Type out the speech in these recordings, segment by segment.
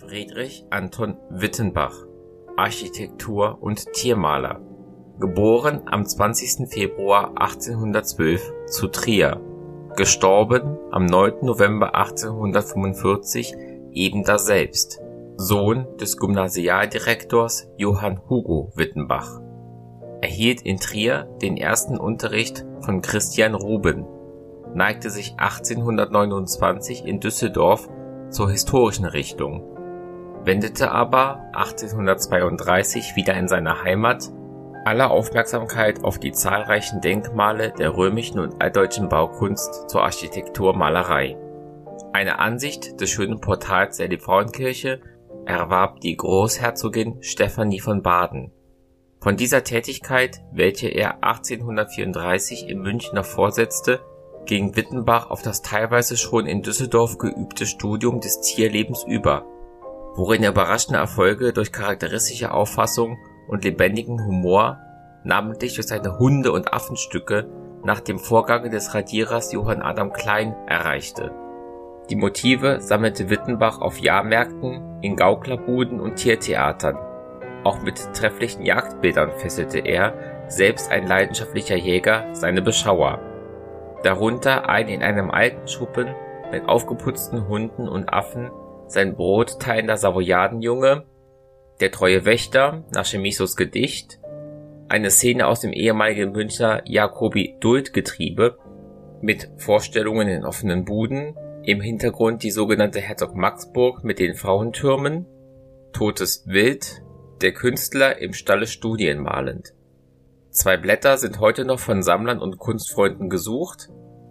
Friedrich Anton Wittenbach, Architektur - und Tiermaler geboren am 20. Februar 1812 zu Trier; † 9. November 1845 ebendaselbst, Sohn des Gymnasialdirektors Johann Hugo Wittenbach, erhielt in Trier den ersten Unterricht von Christian Ruben, neigte sich 1829 in Düsseldorf zur historischen Richtung, wendete aber 1832 wieder in seiner Heimat alle Aufmerksamkeit auf die zahlreichen Denkmale der römischen und altdeutschen Baukunst zur Architekturmalerei. Eine Ansicht des schönen Portals der Liebfrauenkirche erwarb die Großherzogin Stephanie von Baden. Von dieser Tätigkeit, welche er 1834 in München noch fortsetzte, ging Wittenbach auf das teilweise schon in Düsseldorf geübte Studium des Tierlebens über, worin er überraschende Erfolge durch charakteristische Auffassung und lebendigen Humor, namentlich durch seine Hunde und Affenstücke nach dem Vorgange des Radierers Johann Adam Klein erreichte. Die Motive sammelte Wittenbach auf Jahrmärkten, in Gauklerbuden und Tiertheatern. Auch mit trefflichen Jagdbildern fesselte er, selbst ein leidenschaftlicher Jäger, seine Beschauer. Darunter ein in einem alten Schuppen mit aufgeputzten Hunden und Affen sein Brot teilender Savoyardenjunge der treue Wächter nach Chemisos Gedicht, eine Szene aus dem ehemaligen Münchner Jacobi-Duldgetriebe mit Vorstellungen in offenen Buden, im Hintergrund die sogenannte Herzog Maxburg mit den Frauentürmen, Totes Wild, der Künstler im Stalle Studien malend. Zwei Blätter sind heute noch von Sammlern und Kunstfreunden gesucht,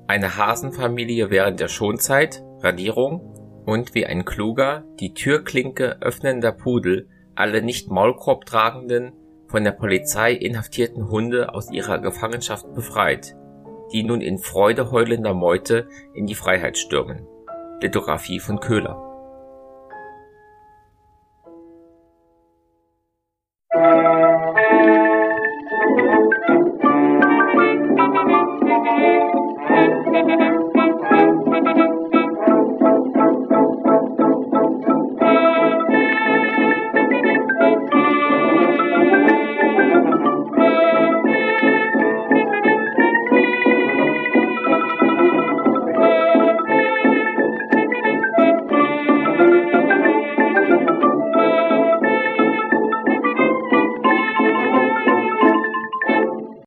eine Hasenfamilie während der Schonzeit, Radierung und wie ein kluger, die Türklinke öffnender Pudel alle nicht Maulkorb tragenden, von der Polizei inhaftierten Hunde aus ihrer Gefangenschaft befreit, die nun in Freude heulender Meute in die Freiheit stürmen. Lithografie von Köhler. Musik